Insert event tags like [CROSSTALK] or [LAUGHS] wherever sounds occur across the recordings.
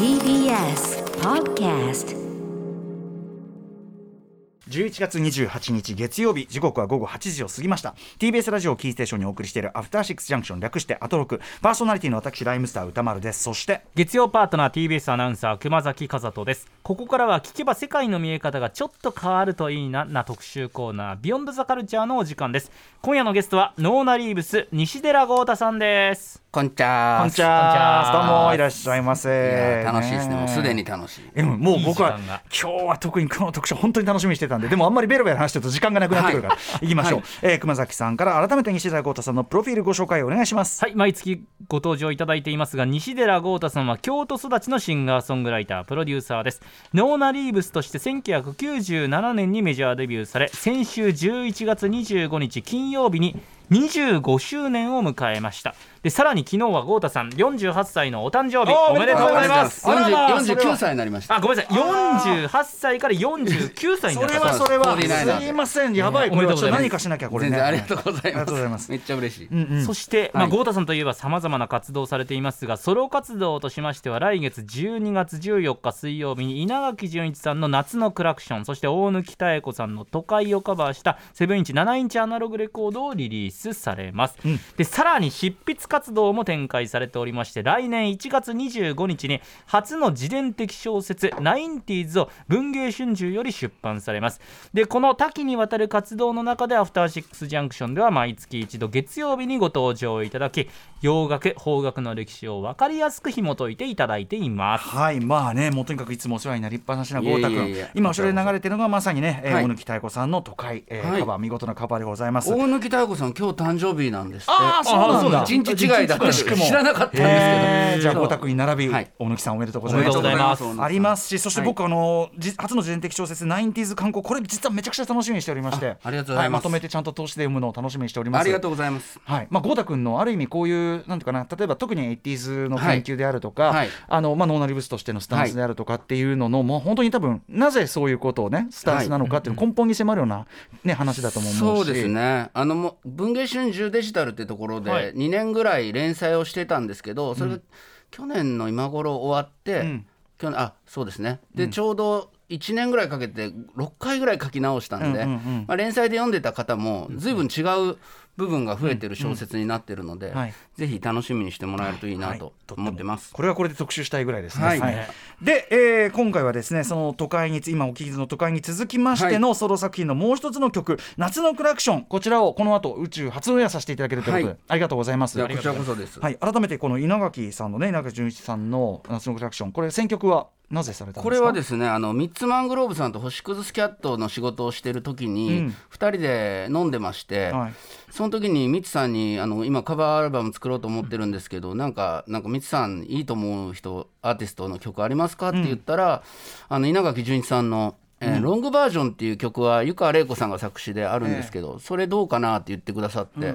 TBS Podcast 11月28日月曜日時刻は午後8時を過ぎました。TBS ラジオをキーステーションにお送りしているアフターシックスジャンクション略してアトロク。パーソナリティの私ライムスター歌丸です。そして月曜パートナー TBS アナウンサー熊崎和人です。ここからは聞けば世界の見え方がちょっと変わるといいなな特集コーナービヨンドザカルチャーのお時間です。今夜のゲストはノーナリーブス西寺豪太さんです。こんにちは。こんにちはどうもいらっしゃいませ。楽しいですね。もうすでに楽しい。えもう僕は今日は特にこの特集本当に楽しみにしてたんで。でもあんまりベロベロ話してると時間がなくなってくるから、い、きましょう、えー熊崎さんから改めて西田豪太さんのプロフィールご紹介お願いします。はい毎月ご登場いただいていますが西寺豪太さんは京都育ちのシンガーソングライタープロデューサーです。ノーナリーブスとして1997年にメジャーデビューされ先週11月25日金曜日に25周年を迎えましたでさらに昨日は豪太さん48歳のお誕生日。おめでとうございます。あらまあ四十九歳になりました。あごめんなさい。48歳から49歳にそれなった。はそれは。49す。いません。やばい。これはちょっと何かしなきゃこれね。全然ありがとうございます。ありがとうございます。めっちゃ嬉しい。うんうん。そして、まあ、はい豪太さんといえばさまざまな活動をされていますがソロ活動としましては来月12月14日水曜日に稲垣潤一さんの「夏のクラクション」そして大貫妙子さんの「都会」をカバーした7インチ7インチアナログレコードをリリースされます、でさらに執筆活動も展開されておりまして来年1月25日に初の自伝的小説「ナインティーズ」を文藝春秋より出版されます。でこの多岐にわたる活動の中でアフターシックスジャンクションでは毎月一度月曜日にご登場いただき洋楽邦楽の歴史を分かりやすく紐解いていただいています。はいまあねもうとにかくいつもお世話になりっぱなしな豪太君。今後ろで流れてるのがまさにね、大貫妙子さんの都会、えーはい。カバー見事なカバーでございます。大貫妙子さん今日誕生日なんですって。あーそうなんだ。一日違いだったんですけど知らなかったんですけど。じゃあそう。豪太君に並び、はい。大貫さんおめでとうございます。ありますしそして僕、はいあのじ初の自伝的小説「ナインティーズ観光」これ実はめちゃくちゃ楽しみにしておりまして。あありがとうございます。はまとめてちゃんと通して読むのを楽しみにしております。ありがとうございます。はい。まあ、豪太君のある意味こういうなんていうかな例えば特に 80s の研究であるとか、あのまあ、ノーナリブスとしてのスタンスであるとかっていうのの、もう本当に多分なぜそういうことをねスタンスなのかっていうの根本に迫るような、ね、話だとも思うし。そうですね。あのもう文藝春秋デジタルってところはい。で2年ぐらい連載をしてたんですけどそれが去年の今頃終わって、ん。去年あそうですね。で、ちょうど1年ぐらいかけて6回ぐらい書き直したんで、うんうんうんまあ、連載で読んでた方も随分違う部分が増えてる小説になってるので、はいぜひ楽しみにしてもらえるといいなはいと思ってます。これはこれで特集したいぐらいですね。はい。で、えー今回はですねその都会に今お聞きの都会に続きましてのソロ作品のもう一つの曲「夏のクラクション」こちらをこの後宇宙初オンエアさせていただけるということで、はい。ありがとうございます。こちらこそです。はい、改めてこの稲垣さんのね稲垣潤一さんの「夏のクラクション」これ選曲はなぜされたんですか？これはですねあのミッツマングローブさんと星屑スキャットの仕事をしてる時うにん。2人で飲んでまして、はい。その時にミツさんにあの今カバーアルバム作ろうと思ってるんですけどなんかなんかミツさんいいと思う人アーティストの曲ありますか？って言ったら、あの稲垣潤一さんのえーロングバージョンっていう曲は湯川玲子さんが作詞であるんですけど、それどうかなって言ってくださって、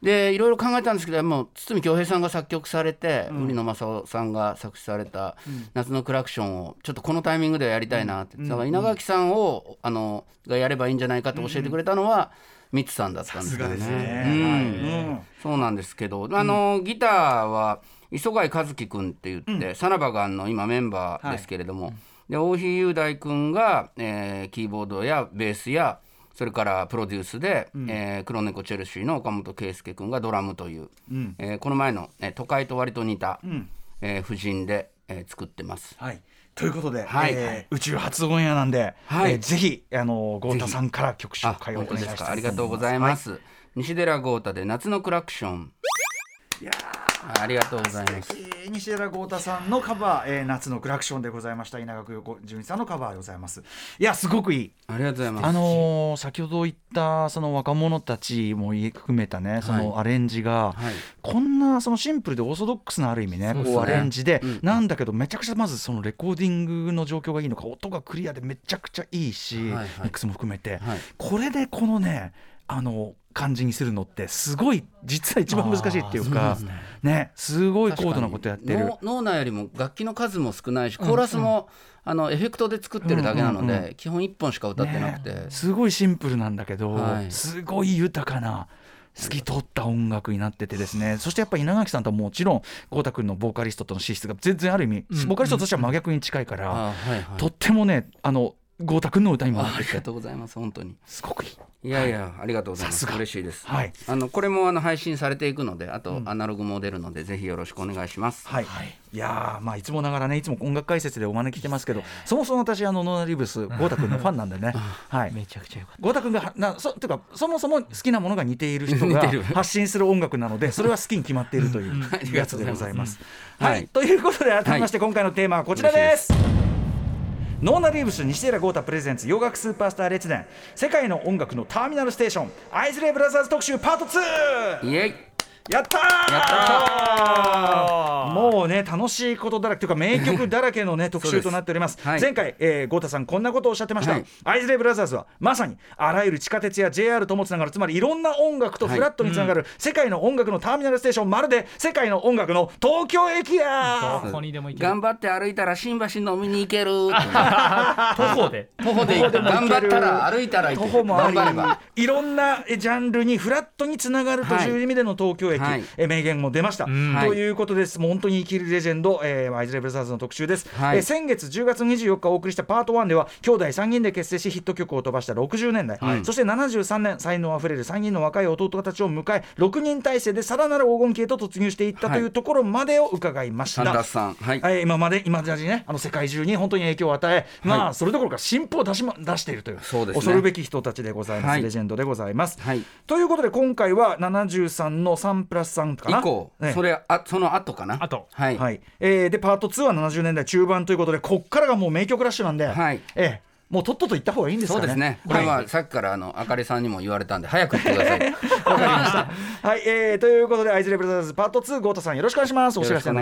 でいろいろ考えたんですけどもう堤恭平さんが作曲されて、売野正夫さんが作詞された「夏のクラクション」をちょっとこのタイミングではやりたいなって、だから稲垣さん。をあのがやればいいんじゃないかと教えてくれたのは、ミツさんだったんですよね。ね。うん。うんそうなんですけど、あのギターは磯貝和樹君って言って、サナバガンの今メンバーですけれども、で大日雄大君が、えーキーボードやベースやそれからプロデュースで、えー黒猫チェルシーの岡本圭佑君がドラムという、えーこの前の、えー都会と割と似た、えー婦人で、えー作ってます。はいということで、はい。えー宇宙初オンエアなんで、はい。えーぜひあの豪太さんから曲紹あ介をお願いしたいか。ありがとうございます、西寺豪太で夏のクラクションありがとうございます。えー西寺豪太さんのカバー、えー夏のクラクションでございました稲垣横純一さんのカバーでございます。いやすごくいい。ありがとうございます。あのー先ほど言ったその若者たちも含めたねそのアレンジが、はい。こんなそのシンプルでオーソドックスなある意味ねね。こうアレンジで、うん。なんだけどめちゃくちゃまずそのレコーディングの状況がいいのか音がクリアでめちゃくちゃいいし、はいはい。ミックスも含めて、はい。これでこのねあの感じにするのってすごい実は一番難しいっていうかね。すごい高度なことやってる。確。かにノノーナよりも楽器の数も少ないしコーラスも、あのエフェクトで作ってるだけなので、基本1本しか歌ってなくて、ねすごいシンプルなんだけど、はい。すごい豊かな透き通った音楽になっててですね。そしてやっぱ稲垣さんとはもちろん豪太君のボーカリストとの資質が全然ある意味、うん。ボーカリストとしては真逆に近いから、とってもねあの豪太君の歌にもなあありってて。がとうございます本当に。すごくいい。いやいや、ありがとうございます。嬉しいです、はい。あのこれもあの配信されていくのであとアナログも出るので、ぜひよろしくお願いします。はい、い、やーまあいつもながらねいつも音楽解説でお招きしてますけどそもそも私あのノーナリブス豪太君のファンなんでね。[LAUGHS] はい。めちゃくちゃよかっ豪太君がはなそというかそもそも好きなものが似ている人が似てる。発信する音楽なので [LAUGHS] それは好きに決まっているというやつでございます。はい、はい。ということで改めまして今回のテーマはこちらです。ノーナリーブス西寺豪太プレゼンツ洋楽スーパースター列伝世界の音楽のターミナルステーションアイズレイブラザーズ特集パート 2! イエイやったー！やったもうね楽しいことだらけというか名曲だらけのね [LAUGHS] 特集となっております、はい。前回、えー、郷太さんこんなことをおっしゃってました、はい。アイズレイブラザーズはまさにあらゆる地下鉄や JR ともつながるつまりいろんな音楽とフラットにつながる、世界の音楽のターミナルステーションまるで世界の音楽の東京駅や。たどこにでも行ける。頑張って歩いたら新橋飲みに行ける。徒歩で。[LAUGHS] 徒歩で行く。頑張ったら歩いたら行徒ける。歩もあり。いろんなえジャンルにフラットにつながるという意味での東京駅、はい。え名言も出ました、ん。ということです。もう本当に生きるレジェンド、えー、アイズレブラザーズの特集です、はい。えー先月10月24日お送りしたパート1では兄弟3人で結成しヒット曲を飛ばした60年代、はい。そして73年才能あふれる3人の若い弟たちを迎え6人体制でさらなる黄金期へと突入していったというところまでを伺いました、はい、はい、今まで今までにねあの世界中に本当に影響を与え、まあそれどころか進歩を出し,、ま、出しているというそうですね。恐るべき人たちでございます、はい。レジェンドでございます。はい。ということで今回は73の3プラス3かな？以降、ねそれあその後かな？後。はい、はい。えーでパート2は70年代中盤ということでこっからがもう名曲ラッシュなんで、はい。えーもうとっとと行った方がいいんですかね。そうですね。これはさっきからあのあかりさんにも言われたんで早く言ってください。[LAUGHS] わかりました。はい、えーということでアイズレブラザーズパート2ゴートさんよろしくお願いします。お知らせの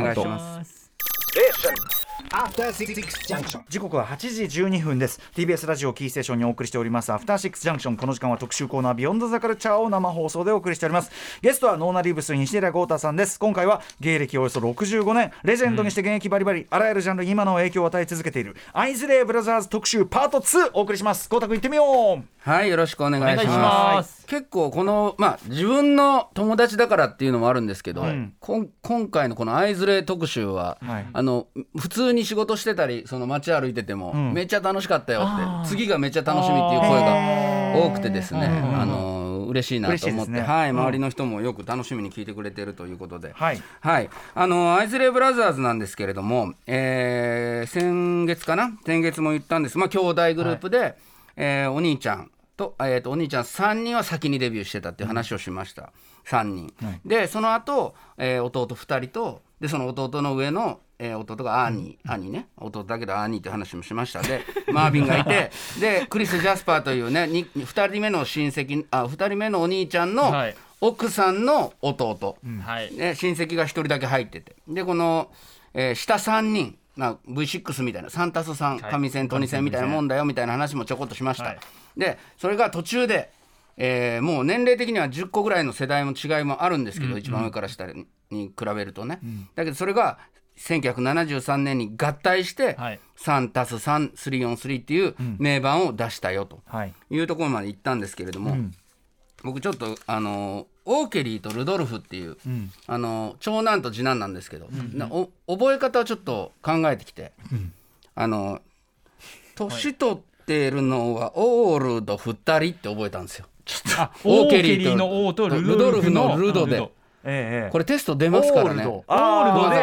後よろしくお願いしますす After Six Junction. 時刻は8時12分です。TBS ラジオキーステーションにお送りしております。アフターシックスジャンクションこの時間は特集コーナービヨンドザカルチャーを生放送でお送りしております。ゲストはノーナリーブス西寺豪太さんです。今回は芸歴およそ65年。レジェンドにして現役バリバリ、あらゆるジャンルに今の影響を与え続けている。アイズレイブラザーズ特集パート2お送りします。豪太君行ってみよう。はいよろしくお願いします。結構このまあ自分の友達だからっていうのもあるんですけど、ん。こん今回のこのアイズレイ特集は、はい。あの普通に仕事してたりその街歩いてても、ん。めっちゃ楽しかったよって次がめっちゃ楽しみっていう声が多くてですね。うんあの嬉しいなと思って、ね。はい、うん。周りの人もよく楽しみに聞いてくれてるということで、はい。はい、あのアイズレイブラザーズなんですけれども、えー先月かな？先月も言ったんです。まあ兄弟グループで、えーお兄ちゃんと,、えーとお兄ちゃん3人は先にデビューしてたっていう話をしました、3人、はい。でその後、えー弟2人とでその弟の上の、えー弟がアーニー、兄ね。弟だけどアーニーって話もしましたでマービンがいて [LAUGHS] でクリス・ジャスパーというね 2, 人目の親戚あ2人目のお兄ちゃんのはい。奥さんの弟、はい。ね、親戚が1人だけ入ってて。でこの、えー下3人、まあ、V6 みたいな。3たす3はい。上線トニ線みたいなもんだよみたいな話もちょこっとしました、はい。でそれが途中で、えーもう年齢的には10個ぐらいの世代の違いもあるんですけど、一番上から下に比べるとね、だけどそれが1973年に合体して、はい。3たす3343っていう名盤を出したよとはい。いうところまで行ったんですけれども、僕ちょっとあのオーケリーとルドルフっていう、ん。あの長男と次男なんですけど、なお覚え方をちょっと考えてきて、あの年取ってるのはオールド2人って覚えたんですよ。あオーオーケケリーの王とルルドルフのルドでこれテスト出ますからね。オールドでオ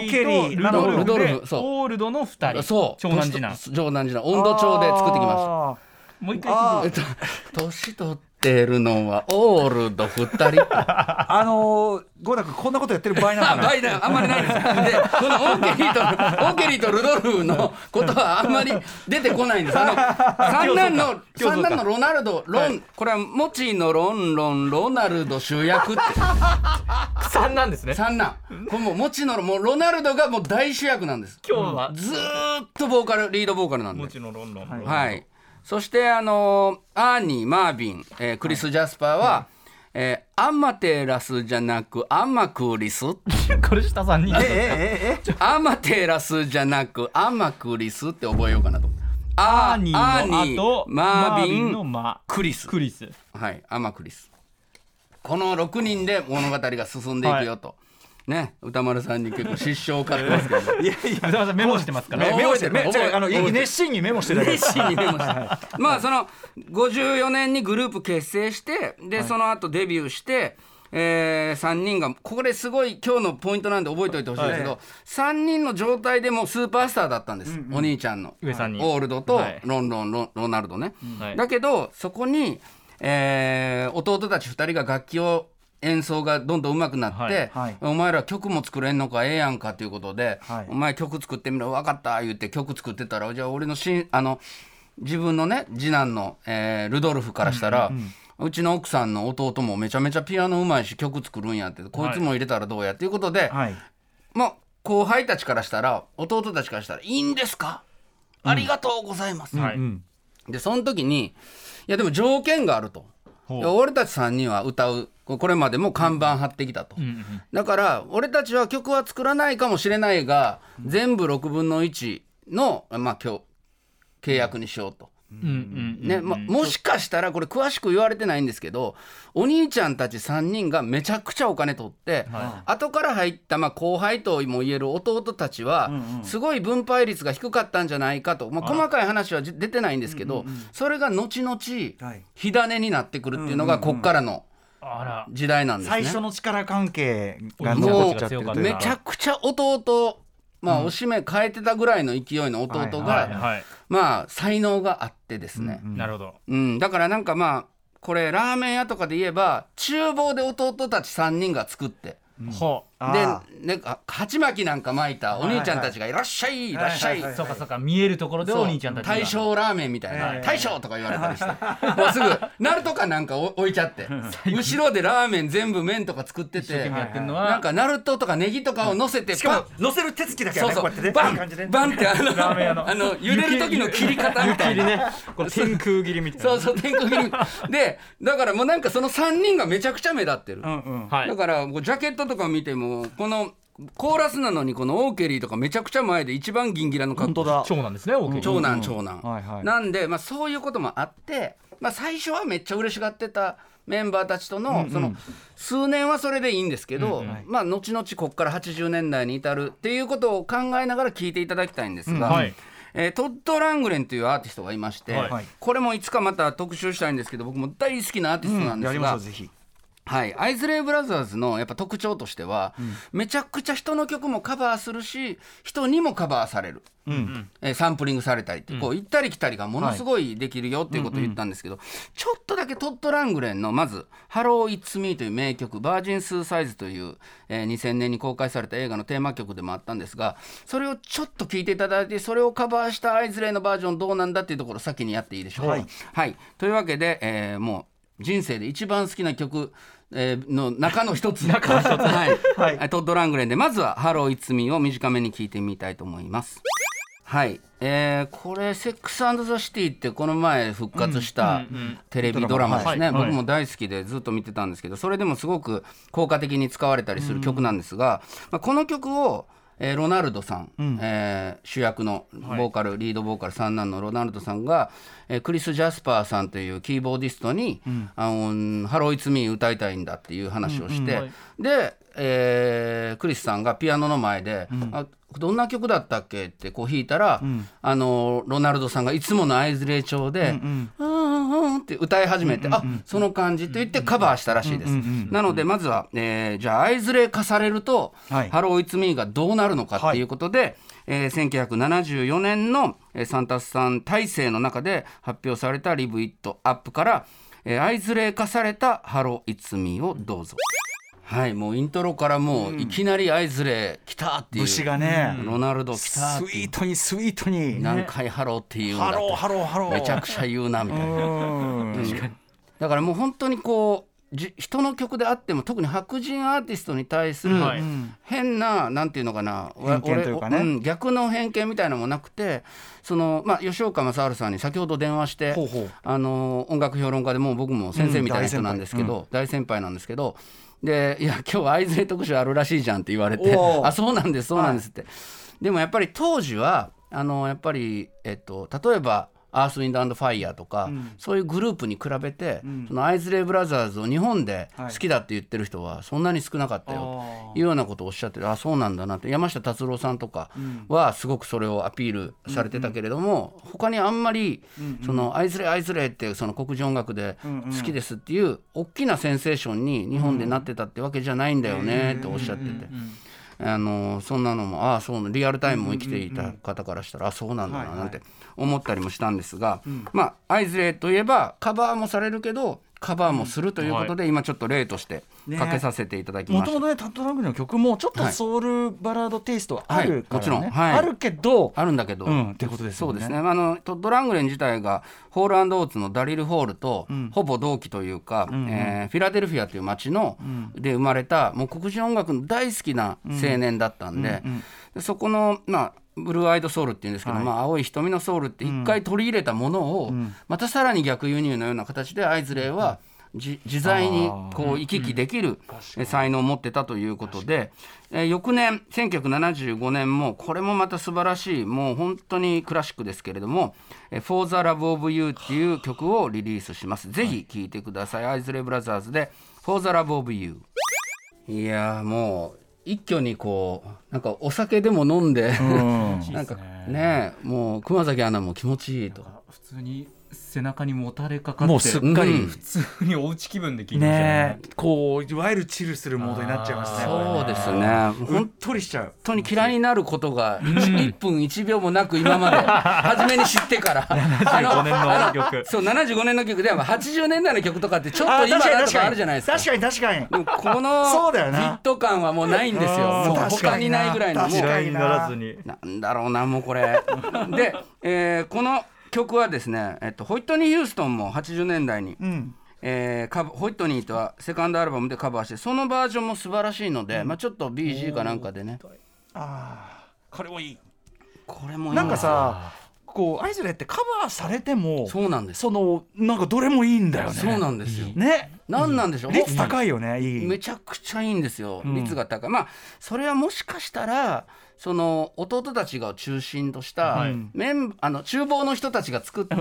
ーケリールドルドルフそうオールドの二人そう長男次男長男次男温度帳で作ってきました。あもう一回あ聞いて年取ってるのはオールド2人 [LAUGHS] あのー、ゴーダ君こんなことやってる場合なのかな [LAUGHS] あんまりないです。で、このオーケリーと、オーケリーとルドルフのことはあんまり出てこないんです。あの、三男の、三男のロナルド、ロン、これはモチのロンロン、ロナルド主役って、[LAUGHS] 三なんですね三男。これもうモチの、もうロナルドがもう大主役なんです。今日はずーっとボーカル、リードボーカルなんでも。ちろんロンロンはい。そして、あのーアーニー、マービン、えークリス・ジャスパーは、えーアンマテラスじゃなく、アンマクリス。[LAUGHS] これ下三人えええええアマテラスじゃなくアマクリスって覚えようかなと。アーニーの後マービンのマクリス。クリスはい、アマクリス。この6人で物語が進んでいくよと。ね、歌丸さんに結構失笑を買ってますけど。[LAUGHS] いやいやわざわざメモしてますから。ねメモしてるあの熱心にメモしてる熱心にメモしてまあその54年にグループ結成してで、その後デビューして、え3人がこれすごい今日のポイントなんで覚えておいてほしいんですけど、はい。3人の状態でもうスーパースターだったんです、お兄ちゃんの。上さんにオールドとはい。ロンロンロロナルドね、はい。だけどそこに、えー弟たち2人が楽器を演奏がどんどん上手くなって、はいはい。お前ら曲も作れんのかええやんかということで、はい。お前曲作ってみろ分かった言って曲作ってたらじゃあ俺のしあの自分のね次男の、えールドルフからしたら、うちの奥さんの弟もめちゃめちゃピアノうまいし曲作るんやってこいつも入れたらどうやっていうことで、はい。まあ後輩たちからしたら弟たちからしたら「いいんですか？ありがとうございます」はいうん。でその時にいやでも条件があると。俺たち3人は歌う。ここれまでも看板張ってきたと、うんうんだから俺たちは曲は作らないかもしれないが全部6分の1の、まあ、今日契約にしようと。ねま、もしかしたらこれ詳しく言われてないんですけどお兄ちゃんたち3人がめちゃくちゃお金取って、は後から入った、まあ、後輩とも言える弟たちは、すごい分配率が低かったんじゃないかと、まあ、細かい話はじ出てないんですけど、それが後々はい。火種になってくるっていうのがこっからの時代なんですね。最初の力関係がめちゃくちゃ弟まあ、おしめ変えてたぐらいの勢いの弟が、まあ才能があってですね、なるほど。うん。だからなんかまあこれラーメン屋とかで言えば厨房で弟たち3人が作ってでねあ鉢巻きなんか巻いたお兄ちゃんたちが「いらっしゃいいらっしゃい」はいはいそうかそうか見えるところでお兄ちゃんたちが。大将ラーメンみたいな。ええ「大将」とか言われたりして。[LAUGHS] もうすぐナルトかなんか置いちゃって。後ろでラーメン全部麺とか作ってて命やってんのは。なんかナルトとかネギとかを乗せてしかも乗せる手つきだけはそうそう。ねこうやってね。バン。バンってあの [LAUGHS] あの茹でる時の切り方みたいな。ね。これ天空切りみたいな。そうそう天空切り。でだからもうなんかその3人がめちゃくちゃ目立ってる、うんうん。はい。だからこうジャケットとか見てもこのコーラスなのにこのオーケリーとかめちゃくちゃ前で一番ギンギラの格好。長男ですねオーケー。長男長男、はいはい。なんで、まあ、そういうこともあって、まあ、最初はめっちゃ嬉しがってたメンバーたちとの,、その数年はそれでいいんですけど、まあ、後々こっから80年代に至るっていうことを考えながら聞いていただきたいんですが、はい。えートッド・ラングレンというアーティストがいまして、はい。これもいつかまた特集したいんですけど僕も大好きなアーティストなんでやりますが、しょうぜひはい、アイズレイブラザーズのやっぱ特徴としては、めちゃくちゃ人の曲もカバーするし人にもカバーされる、うん。えーサンプリングされたりって、こう行ったり来たりがものすごいできるよっていうことを言ったんですけど、ちょっとだけトッド・ラングレンのまず「ハロー・イッツ・ミー」という名曲「バージン・スーサイズ」という、えー2000年に公開された映画のテーマ曲でもあったんですがそれをちょっと聞いていただいてそれをカバーしたアイズレイのバージョンどうなんだっていうところを先にやっていいでしょう。か。はい。はい、というわけで、えーもう人生で一番好きな曲、えーの中の一つ。[LAUGHS] 中の一つ、はい。はい。トッド・ラングレンでまずは「ハロー・イッツ・ミー」を短めに聞いてみたいと思います。はい、えーこれ「セックス・ザ・シティ」ってこの前復活したテレビドラマですね、僕も大好きでずっと見てたんですけどそれでもすごく効果的に使われたりする曲なんですが、まあ、この曲をえーロナルドさん、えー主役のボーカル、リードボーカル三男のロナルドさんが、えークリス・ジャスパーさんというキーボーディストに「あのハロー・イツ・ミー」歌いたいんだっていう話をして、はい。で、えークリスさんがピアノの前で「あどんな曲だったっけ?」ってこう弾いたら、あのロナルドさんがいつものアイズレイ調で「うんうん。うん」って歌い始めて「あその感じ」と言ってカバーしたらしいです。なのでまずは、えーじゃあアイズレイ化されると「はいハロー・イツ・ミー」がどうなるのかっていうことで、えー1974年の、えーサンタスさん体制の中で発表された「リブ・イット・アップ」から、えー、アイズレイ化された「ハロー・イツ・ミー」をどうぞ。はいもうイントロからもういきなりアイズレイ来たっていう。節がね。ロナルド来スたってイートにスイートに。何回ハローって言うんだとハローハローハロー。めちゃくちゃ言うなみたいな。うん。だからもう本当にこうじ人の曲であっても特に白人アーティストに対するはい。変ななんていうのかなわ偏見というかね。俺ん逆の偏見みたいなのもなくてその、まあ、吉岡正晴さんに先ほど電話してほうほう。あの音楽評論家でもう僕も先生みたいな人なんですけど、大先輩なんですけどで「いや今日アイズレイ特集あるらしいじゃん」って言われて「おー。あそうなんですそうなんです」って、でもやっぱり当時はあのやっぱり、えっと、例えばアース・ウィンド・アンド・ファイヤーとか、そういうグループに比べて、そのアイズレイ・ブラザーズを日本で好きだって言ってる人はそんなに少なかったよというようなことをおっしゃっててあそうなんだなって。山下達郎さんとかはすごくそれをアピールされてたけれども、他にあんまり、そのアイズレイ・アイズレイってその黒人音楽で好きですっていう大きなセンセーションに日本でなってたってわけじゃないんだよねっておっしゃってて。あのそんなのもああそうリアルタイムも生きていた方からしたら、あそうなんだななんて思ったりもしたんですが、まあアイズレイといえばカバーもされるけどカバーもするということで、今ちょっと例としてかけさせていただきました。もともとねタッドラングの曲もちょっとはい。ソウルバラードテイストはあるからね、はいもちろん。はい。あるけどあるんだけど、うんってことですよね。そうですね。あのトッド・ラングレン自体がホールオーツのダリル・ホールとほぼ同期というか、えーフィラデルフィアという町の、で生まれたもう黒人音楽の大好きな青年だったんで,、でそこのまあブルーアイドソウルっていうんですけど、まあ、青い瞳のソウルって一回取り入れたものを、またさらに逆輸入のような形でアイズレイはじ自在にこう行き来できるえ才能を持ってたということで、えー翌年1975年もこれもまた素晴らしいもう本当にクラシックですけれども「えー For the Love of You」っていう曲をリリースします。ぜひ聴いてください、アイズレイブラザーズで「For the Love of You」いやーもう一挙にこうなんかお酒でも飲んで、なんかねもう熊崎アナも気持ちいいと。普通に背中にもたれかかってもうすっかり、うん。普通におうち気分で聞いてねこういわゆるチルするモードになっちゃいますねそうですね。うっ本とりしちゃう。当に嫌いになることが 1, 分1秒もなく今まで [LAUGHS] 初めに知ってから。75年のあ曲そう75年の曲では80年代の曲とかってちょっあと今だとかあるじゃないですか。確かに確かに。このフィット感はもうないんですよ。うん。もう他にないぐらいの。もう。ならずになんだろうなもうこれ。で、えーこの曲はですね、えっと、ホイットニー・ヒューストンも80年代に、うん。えーカバホイットニーとはセカンドアルバムでカバーしてそのバージョンも素晴らしいので、まあ、ちょっと BG かなんかでね。あー。これもいい。これもいい。なんかさこうアイズレイってカバーされてもそうなんです。そのなんかどれもいいんだよね。そうなんですよ。ね。なんなんでしょう？率高いよねいい。めちゃくちゃいいんですよ。率が高い。まあそれはもしかしたらその弟たちが中心とした、はい。メンあの厨房の人たちが作って、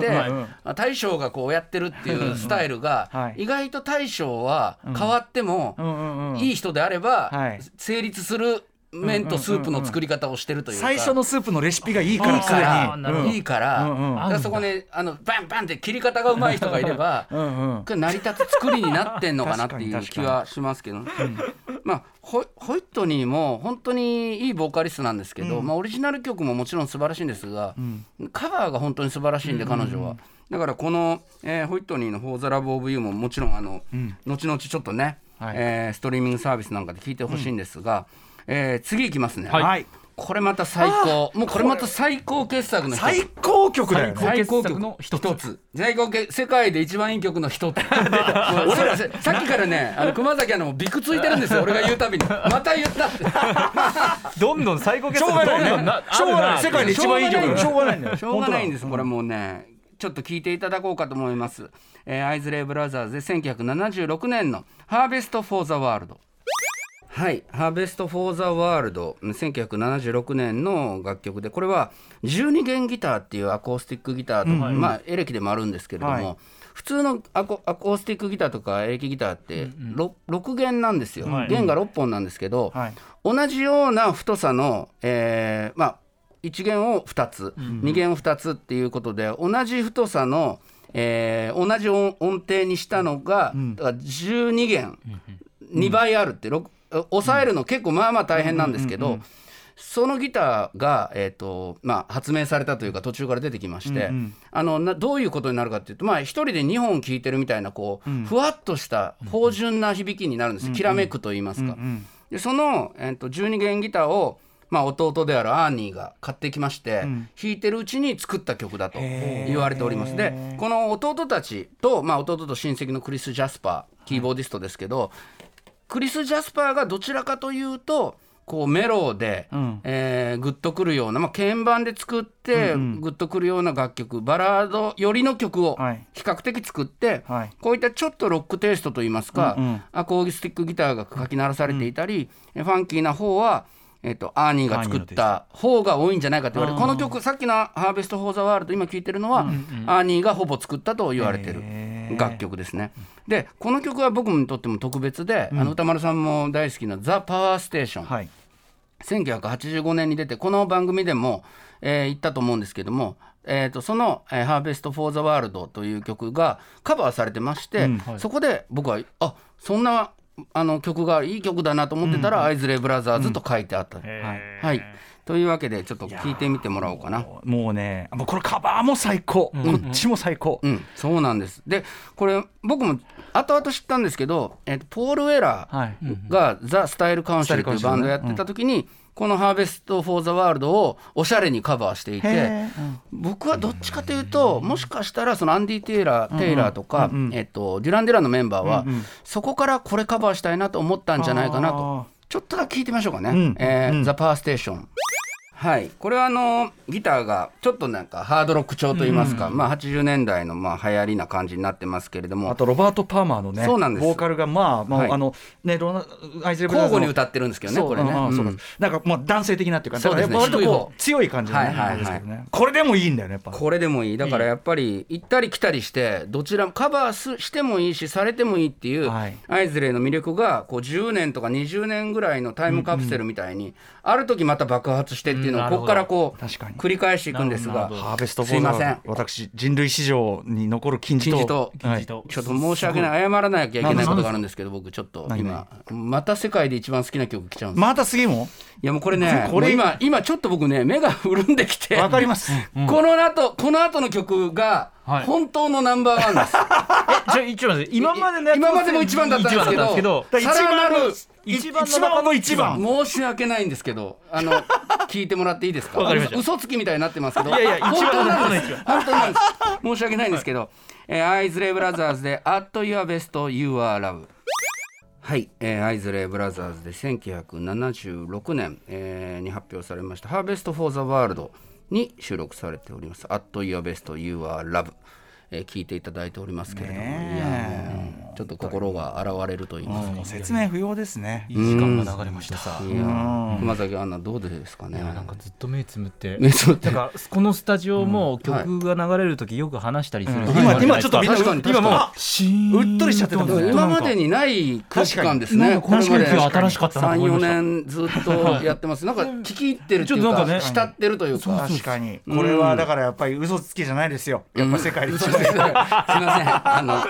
大将がこうやってるっていうスタイルが、[LAUGHS] はい。意外と大将は変わっても、いい人であれば、はい。成立する麺とスープの作り方をしてるというか。最初のスープのレシピがいいからいいから。いいから,、そこねあのバンバンって切り方がうまい人がいれば成り立つ作りになってんのかなっていう気はしますけど、まあホイホイットニーも本当にいいボーカリストなんですけど、まあ、オリジナル曲ももちろん素晴らしいんですが、カバーが本当に素晴らしいんで彼女は。だからこの、えーホイットニーの「フォー・ザ・ラブ・オブ・ユー」ももちろんあの、後々ちょっとね、はい。えーストリーミングサービスなんかで聴いてほしいんですが、えー次いきますね、はい。これまた最高。もうこれまた最高傑作の最高曲だよ。ね最高傑作曲のの一つ。最高傑世界で一番いい曲の一つ。[LAUGHS] 俺ら。さ [LAUGHS] さっきからねあの熊崎アナもびくついてるんですよ。[LAUGHS] 俺が言うたびに。また言ったって。どんどん最高傑しょうがない。ねしょうがない。世界で一番いい曲しょうがない。んだよ。しょうがない。んです。本これもうねちょっと聞いていただこうかと思います、えーアイズレイブラザーズで1976年の「ハーベスト・フォー・ザ・ワールド」はい「ハーベスト・フォー・ザ・ワールド」1976年の楽曲でこれは12弦ギターっていうアコースティックギターと、まあエレキでもあるんですけれども、はい。普通のアコアコースティックギターとかエレキギターって 6, 6弦なんですよ、はい。弦が6本なんですけど、はい。同じような太さの、えーまあ、1弦を2つ、2弦を2つっていうことで同じ太さの、えー同じ音音程にしたのが、だから12弦、2倍あるって、ろく抑えるの結構まあまあ大変なんですけど、そのギターが、えーとまあ、発明されたというか途中から出てきまして、あのなどういうことになるかっていうと、まあ、一人で2本聴いてるみたいなこう、ふわっとした芳醇な響きになるんです、きらめくと言いますか。でその、えー、と12弦ギターを、まあ、弟であるアーニーが買ってきまして、弾いてるうちに作った曲だと言われております。でこの弟たちと、まあ、弟と親戚のクリス・ジャスパーキーボーディストですけど、クリス・ジャスパーがどちらかというとこうメローで、ん。えーグッとくるような、まあ、鍵盤で作って、グッとくるような楽曲バラード寄りの曲をはい。比較的作って、はい。こういったちょっとロックテイストといいますか、うんうん。アコースティックギターがかき鳴らされていたり、えファンキーな方は、えっとアーニーが作った方が多いんじゃないかと言われてこの曲さっきの「Harvest for the World」今聴いてるのは、アーニーがほぼ作ったと言われてる楽曲ですね。でこの曲は僕にとっても特別で、あの宇多丸さんも大好きな「ザ・パワーステーション」はい。1985年に出てこの番組でも、えー言ったと思うんですけども、えー、とその「えー、ハーベスト・フォー・ザ・ワールド」という曲がカバーされてまして、そこで僕はあそんなあの曲がいい曲だなと思ってたら「アイズレイ・ブラザーズ」と書いてあった。はい、というわけでちょっと聞いてみてもらおうかな。もうねもうこれカバーも最高、こっちも最高、うん、そうなんです。でこれ僕も後々知ったんですけど、えーとポール・ウェラはい。ーが「ザ・スタイル・カウンシル」というバンドをやってた時に、この「Harvest for the World」をおしゃれにカバーしていてへ僕はどっちかというともしかしたらそのアンディ・テイラーテイラーとか、えっと、デュラン・デュランのメンバーは、そこからこれカバーしたいなと思ったんじゃないかなと。ちょっとだけ聞いてみましょうかね。ん「えーザ・パワーステーション」はい。これはあのギターがちょっとなんかハードロック調といいますか、まあ、80年代のまあ流行りな感じになってますけれども。あとロバート・パーマーのねそうなんです。ボーカルがまあ、まあはい。あのねロナアイゼル交互に歌ってるんですけどねこれね。うんうんそうなんかもう男性的なっていうかそうですね。割とこう強い感じのね、はいはいはい。ですけどねこれでもいいんだよねやっぱ。これでもいい。だからやっぱり行ったり来たりしてどちらもカバーすしてもいいしされてもいいっていうはい。アイズレイの魅力がこう10年とか20年ぐらいのタイムカプセルみたいにある時また爆発してっていうのをここからこう確かに。繰り返していくんですがハーベスト・フォーザすいません。私人類史上に残る金字塔。ちょっと申し訳ない。謝らなきゃいけないことがあるんですけど僕ちょっと何今また世界で一番好きな曲来ちゃうんですまた次もいやもうこれねこれ今今ちょっと僕ね目が潤んできてわかります、この後この後の曲がはい本当のナンバーワンです。[LAUGHS] じゃあ一番です今までの今までも一番だったんですけどさらなる一番の一番の一番申し訳ないんですけどあの [LAUGHS] 聞いてもらっていいですか？わかりました。嘘つきみたいになってますけどいやいや本当なんです。本当なんです。申し訳ないんですけど、えーアイズレイブラザーズで「At Your Best You Are Love」はい、えーアイズレイブラザーズで1976年、えーに発表されました「Harvest for the World」に収録されております「At Your Best You Are Love」えー聞いていただいておりますけれども、ねちょっと心が洗われると言いますか、説明不要ですね。いい時間が流れました。いやー熊崎アンナどうですかね。なんかずっと目つむって。目つぶって。かこのスタジオも曲が流れる時よく話したりする、今今ちょっとみんな今もううっとりしちゃってた今までにない空気感ですね。確かに。これまで。新しかったなと思いま3、した。4年ずっとやってます。なんか聞き入ってるっていうか、ちょっとなんかね慕ってるというか。確かに。これはだからやっぱり嘘つきじゃないですよ。やっぱ世界で一番。すいません。あの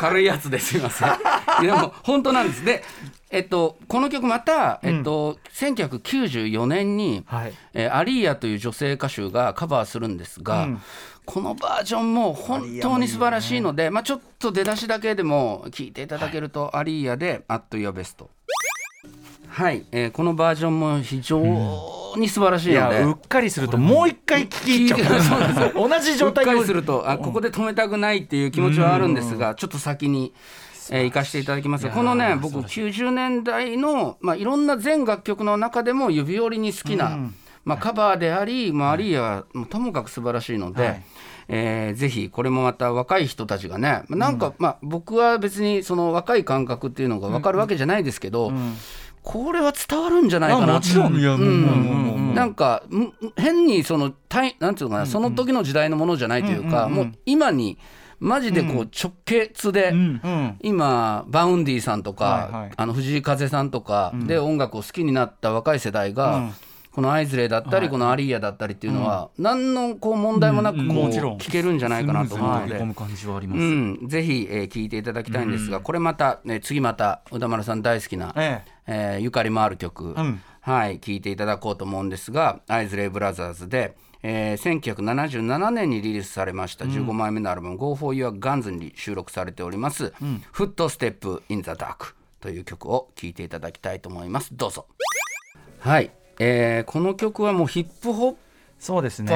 軽いやつですいません。い [LAUGHS] やでも本当なんです。で、えっとこの曲またえっと、1994年に、はい。えーアリーヤという女性歌手がカバーするんですが、うん。このバージョンも本当に素晴らしいので、まあ、ちょっと出だしだけでも聞いていただけると、アリーヤで「At Your Best」はい、えーこのバージョンも非常に素晴らしいいので、やうっかりするともう一回聞き入っちゃう。[LAUGHS] 同じ状態うっかりでするとあここで止めたくないっていう気持ちはあるんですが、ちょっと先に。えー、行かせていただきますこのね僕90年代の、まあ、いろんな全楽曲の中でも指折りに好きな、まあ、カバーであり、まあ、アリーヤはともかく素晴らしいので、はい。えーぜひこれもまた若い人たちがねまあなんか、まあ、僕は別にその若い感覚っていうのが分かるわけじゃないですけど、これは伝わるんじゃないかな。あもちろん。いやもううん。なんかん変にそのたいなんていうのかな、その時の時代のものじゃないというか、もう今にマジでこう直結で、今 Vaundy さんとか、あの藤井風さんとかで音楽を好きになった若い世代が、うん。このアイズレイだったり、このアリーヤだったりっていうのは、何のこう問題もなくこう、もちろん。聞けるんじゃないかなと思うので。ぜひ、えー聞いていただきたいんですが、これまた、ね、次また宇多丸さん大好きな、ええーゆかりもある曲、うん。はい、聴いていただこうと思うんですが「アイズレイブラザーズで」えー1977年にリリースされました15枚目のアルバム「Go for Your Guns」に収録されております「フットステップ・イン・ザ・ダーク」という曲を聴いていただきたいと思います。どうぞ。はい、えーこの曲はもうヒップホッそうですね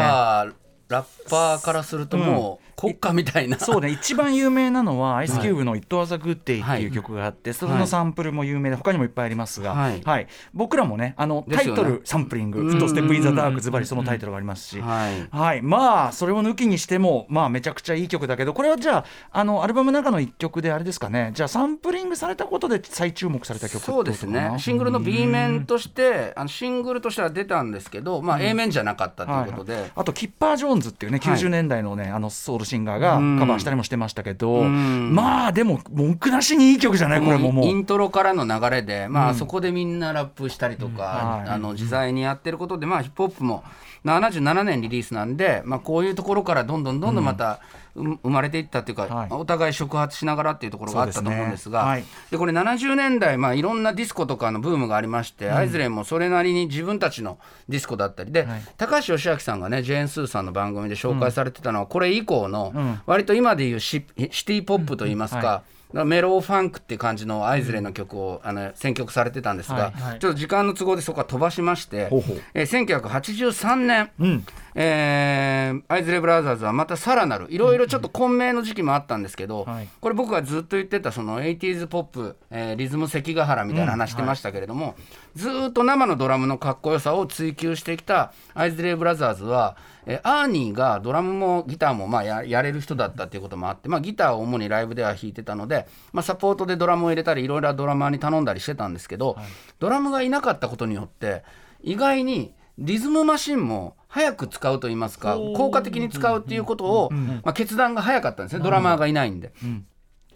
ラッパーからするともう国家みたいな、そうね。一番有名なのはアイスキューブの「It Was a Good Day」っていう曲があって、それのサンプルも有名で他にもいっぱいありますが、はい。僕らもねあのタイトルサンプリング「うん。フットステップ・イン・ザ・ダーク」ズバリそのタイトルがありますし、はい。はい、まあそれを抜きにしてもまあめちゃくちゃいい曲だけどこれはじゃああのアルバムの中の一曲であれですかね。じゃあサンプリングされたことで再注目された曲そうですね。シングルの B 面としてあのシングルとしては出たんですけど、まあ、A 面じゃなかったということで、はい。あとキッパー・ジョーンズっていうねはい。90年代のね、あのソウルシンガーがうん。カバーしたりもしてましたけど、うん。まあでも文句なしにいい曲じゃない？これももう。イントロからの流れで、まあうん。そこでみんなラップしたりとか、はい。あの自在にやってることで、まあ、ヒップホップも77年リリースなんで、まあ、こういうところからどんどんどんどんまた、う生まれていったっていうか、はい。お互い触発しながらっていうところがあったと思うんですがですねでこれ70年代、まあ、いろんなディスコとかのブームがありまして、アイズレイもそれなりに自分たちのディスコだったりで、はい。高橋義明さんがねジェーン・スーさんの番組で紹介されてたのは、これ以降の、うん。割と今でいうシシティ・ポップといいますか、うん。はメローファンクっていう感じのアイズレイの曲を、あの選曲されてたんですが、はい。はい。ちょっと時間の都合でそこは飛ばしまして、ほえー1983年、うんえーアイズレイブラザーズはまたさらなるいろいろちょっと混迷の時期もあったんですけど、はい。これ僕がずっと言ってたその 80s ポップ、えーリズム関ヶ原みたいな話してましたけれども、ずーっと生のドラムのかっこよさを追求してきたアイズレイブラザーズは、えーアーニーがドラムもギターもまあややれる人だったっていうこともあって、まあ、ギターを主にライブでは弾いてたので、まあ、サポートでドラムを入れたりいろいろドラマーに頼んだりしてたんですけど、ドラムがいなかったことによって意外にリズムマシンも早く使うと言いますか効果的に使うっていうことを、まあ、決断が早かったんですね。ドラマーがいないんで。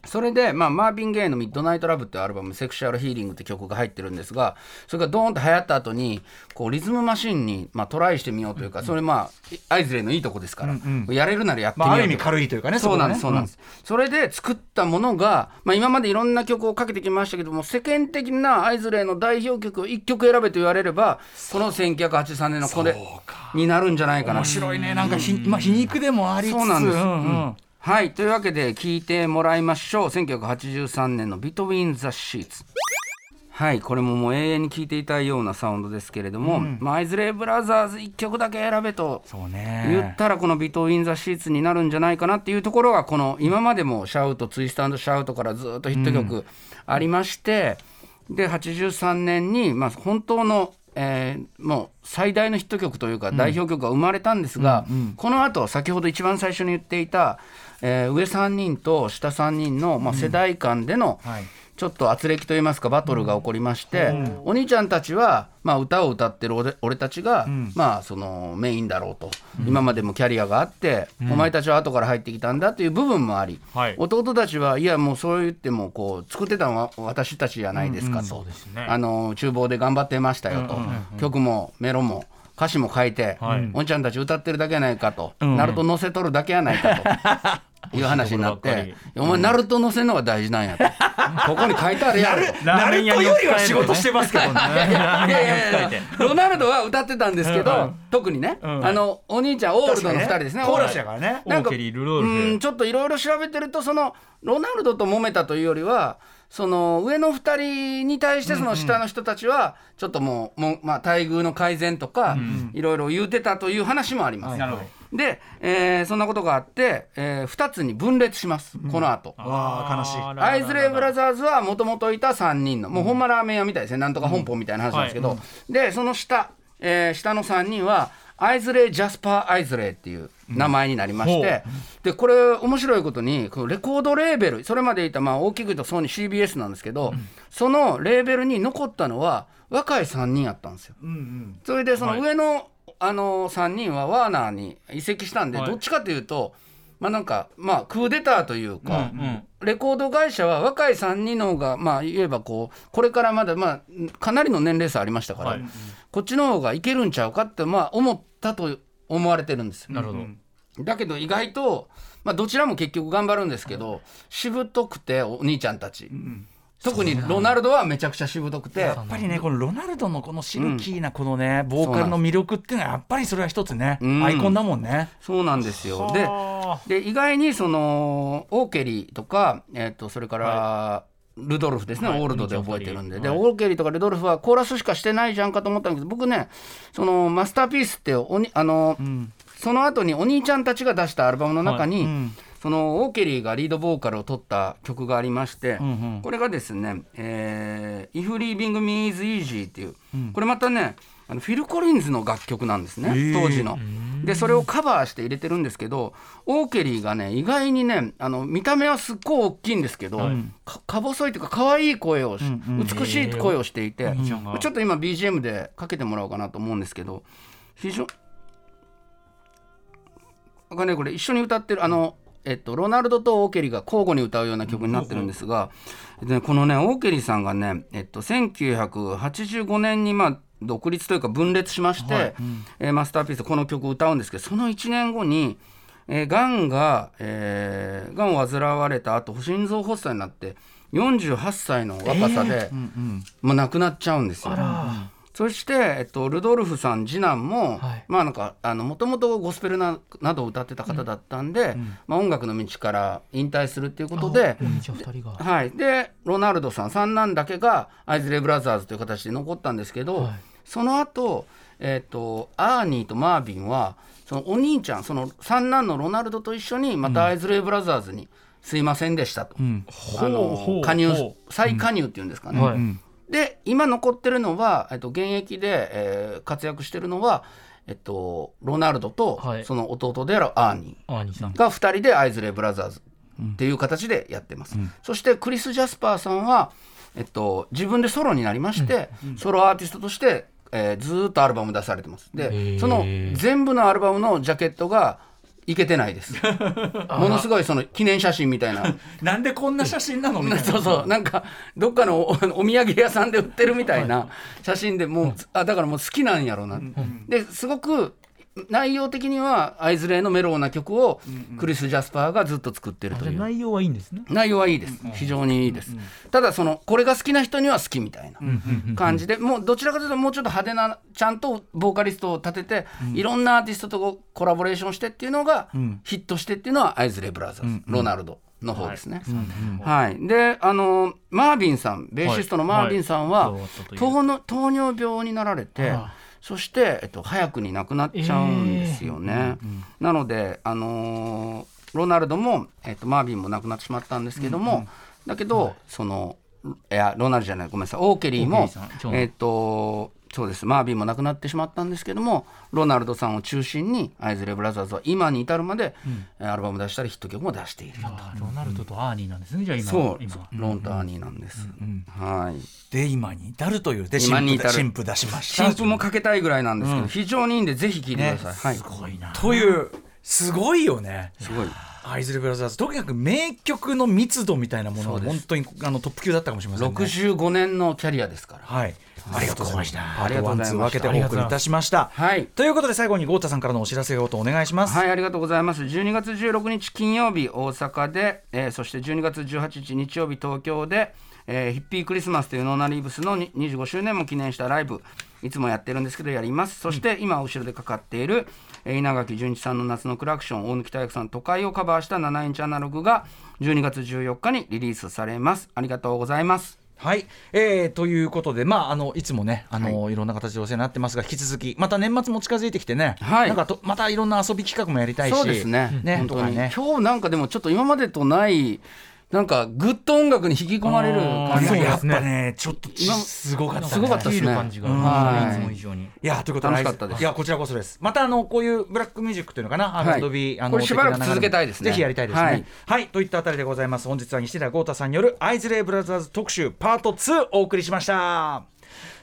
それで、まあ、マービン・ゲイの「ミッドナイト・ラブ」っていうアルバム「セクシュアル・ヒーリング」って曲が入ってるんですがそれがドーンと流行った後にこうリズムマシンに、まあ、トライしてみようというかそれまあアイズレイのいいとこですから、やれるならやってみまあ、ようとある意味軽いというかねそうなんです、そうなんです、それで作ったものが、まあ、今までいろんな曲をかけてきましたけども世間的なアイズレイの代表曲を1曲選べと言われればこの1983年のこれになるんじゃないかな。面白いね。なんかひ、まあ、皮肉でもありつつ。そうなんです、んうん。うんはいというわけで聞いてもらいましょう。1983年の「Between the Sheets」はいこれももう永遠に聴いていたいようなサウンドですけれども、まあ、アイズレイブラザーズ1曲だけ選べとそうね。言ったらこの「ビトウィン・ザ・シーツ」になるんじゃないかなっていうところがこの今までもシャウトツイストシャウトからずっとヒット曲ありまして、で83年にまあ本当の、えーもう最大のヒット曲というか代表曲が生まれたんですが、この後先ほど一番最初に言っていた、えー上3人と下3人の、まあ、世代間での、はい。ちょっと圧力といいますかバトルが起こりまして、お兄ちゃんたちは、まあ、歌を歌ってる俺俺たちが、まあ、そのメインだろうと、今までもキャリアがあって、お前たちは後から入ってきたんだという部分もあり、はい。弟たちはいやもうそう言ってもこう作ってたのは私たちじゃないですかと、そうですね。あの厨房で頑張ってましたよと、曲もメロも歌詞も書いて、はい。おんちゃんたち歌ってるだけやないかと、ナルト載せとるだけやないかと。[LAUGHS] いう話になってか、お前、ナルト載せるのが大事なんやと、[LAUGHS] ここに書いてあるやろ。と。ナルトよりは仕事してますけどね。[LAUGHS] ロナルドは歌ってたんですけど、特にね、あのお兄ちゃんオールドの2人ですね。コーラスやからね。なんかうんちょっといろいろ調べてるとそのロナルドと揉めたというよりはその上の2人に対してその下の人たちはちょっともうもう、まあ、待遇の改善とかいろいろ言うてたという話もあります。なるほどで、えーそんなことがあって、え2つに分裂します、この後。わあ悲しい。アイズレイブラザーズはもともといた3人の。もうほんまラーメン屋みたいですね。なんとか本舗みたいな話なんですけど、でその下、えー下の3人はアイズレイ・ジャスパー・アイズレイっていう名前になりまして、でこれ面白いことにこのレコードレーベルそれまでいたまあ大きく言うとソニー CBS なんですけど、そのレーベルに残ったのは若い3人やったんですよ。それでその上の、あの3人はワーナーに移籍したんで、はい。どっちかというとまあなんかまあクーデターというか、うんレコード会社は若い3人の方がまあ言えばこうこれからまだまあかなりの年齢差ありましたから、はい。こっちの方がいけるんちゃうかってまあ思ったと思われてるんです。よ。なるほど、だけど意外と、まあ、どちらも結局頑張るんですけどしぶとくてお兄ちゃんたち、特にロナルドはめちゃくちゃしぶとくて。やっぱりねこのロナルドのこのシルキーなこのね、ボーカルの魅力っていうのはやっぱりそれは一つね、うんアイコンだもんね。そうなんですよ。ではで意外にそのオーケリーとか、えー、とそれから、ルドルフですね、はい。オールドで覚えてるんで、で、はい。オーケリーとかルドルフはコーラスしかしてないじゃんかと思ったんだけど、僕ね、そのマスターピースっておにあの、その後にお兄ちゃんたちが出したアルバムの中に、んそのオーケリーがリードボーカルを取った曲がありまして、んうん。これがですね「えー If Leaving Me Is Easy」っていう、これまたねあのフィル・コリンズの楽曲なんですね、ー。当時の。でそれをカバーして入れてるんですけどオーケリーがね意外にねあの見た目はすっごい大きいんですけど、かか細いというか可愛い声をし、んうん。美しい声をしていて、お兄ちょっと今 BGM でかけてもらおうかなと思うんですけど非常がねこれ一緒に歌ってるあの、えっと、ロナルドとオーケリーが交互に歌うような曲になってるんですが、でこのねオーケリーさんがね、えっと、1985年にまあ独立というか分裂しまして、えーマスターピースでこの曲を歌うんですけどその1年後に、えー、がんが、えー、がんを患われた後心臓発作になって48歳の若さで、もう亡くなっちゃうんですよ。そして、えっと、ルドルフさん次男も、はい。まあなんかあのもともとゴスペルななどを歌ってた方だったんで、まあ、音楽の道から引退するっていうことで、はい、でロナルドさん三男だけがアイズレイ・ブラザーズという形で残ったんですけど、はい。その後、えっとアーニーとマービンはそのお兄ちゃんその三男のロナルドと一緒にまたアイズレイ・ブラザーズにすいませんでしたと、ん。あほうほう。の加入ほ再加入っていうんですかね。はい。うんで今残ってるのは、えっと、現役で、えー活躍してるのは、えっと、ロナルドと、はい。その弟であるアーニアーが2人でアイズレイ・ブラザーズっていう形でやってます、そしてクリス・ジャスパーさんは、えっと、自分でソロになりまして、ソロアーティストとして、えーずーっとアルバム出されてます。へでー。その全部のアルバムのジャケットがいけてないです。[LAUGHS] ものすごいその記念写真みたいな。[LAUGHS] なんでこんな写真なの？みたいな。そうそう。なんかどっかのお [LAUGHS] お土産屋さんで売ってるみたいな写真でもう、あだからもう好きなんやろうな、ですごく内容的にはアイズレイのメロウな曲をクリス・ジャスパーがずっと作ってるという、じゃあ内容はいいんですね。内容はいいです。非常にいいです、ただそのこれが好きな人には好きみたいな感じでもうどちらかというともうちょっと派手なちゃんとボーカリストを立てて、いろんなアーティストとコラボレーションしてっていうのが、ヒットしてっていうのはアイズレイ・ブラザーズ、ロナルドの方ですね。はい、であのマービンさんベーシストのマービンさんは、はい。はい。糖の糖尿病になられて、あそして、えっと、早くに亡くなっちゃうんですよね。なので、あのーロナルドも、えっと、マービンも亡くなってしまったんですけども、だけど、そのいやロナルドじゃないごめんなさい。オーケリーもオーーえっとそうです。マービンも亡くなってしまったんですけどもロナルドさんを中心にアイズレイ・ブラザーズは今に至るまで、えーアルバム出したりヒット曲も出しているよあーロナルドとアーニーなんですね。じゃあ今そう。今ロンとアーニーなんです、はい。で今に至るというで今に至る。新婦出しました。新譜もかけたいぐらいなんですけど、非常にいいんでぜひ聴いてください、すごいな。というすごいよね。はいすごいアイズレイ・ブラザーズ。とにかく名曲の密度みたいなものが本当にあのトップ級だったかもしれませんね。65年のキャリアですから。はい。ありがとうございました。ありート1、2がとうございました。パート1、2分けてお送りいたしました。はい。ということで最後に豪太さんからのお知らせをお願いします、はい、ありがとうございます。12月16日金曜日、大阪で、えーそして12月18日日曜日、東京で、えー Hippy Christmas というノーナリーブスのに25周年も記念したライブ、いつもやってるんですけど、やります。そして、今、後ろでかかっている、えー稲垣潤一さんの夏のクラクション、大貫大学さん、都会をカバーした7インチアナログが、12月14日にリリースされます。ありがとうございます。はい、えー、ということで、まあ、あのいつもねあの、い、ろんな形でお世話になってますが引き続きまた年末も近づいてきてね、はいなんかとまたいろんな遊び企画もやりたいしそうですね。ね本当に、とかね今日なんかでもちょっと今までとない、なんかグッと音楽に引き込まれる感じそうやっぱねねちょっと今すごかった、ね、すごかったですね。感じが。はい。いつも以上に。いやということで楽しかったです。いやこちらこそです。またあのこういうブラックミュージックというのかな、はい。R&B あのこれしばらく続けたいですね。ぜひやりたい。ですねははい。い、といったあたりでございます。本日は西田豪太さんによるアイズレイブラザーズ特集パート2お送りしました。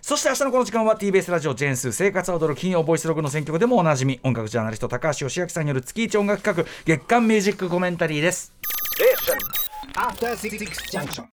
そして明日のこの時間は TBS ラジオジェンス生活を踊る金曜ボイスログの選曲でもおなじみ音楽ジャーナリスト高橋義明さんによる月一音楽企画月間ミュージックコメンタリーです After Six Junction.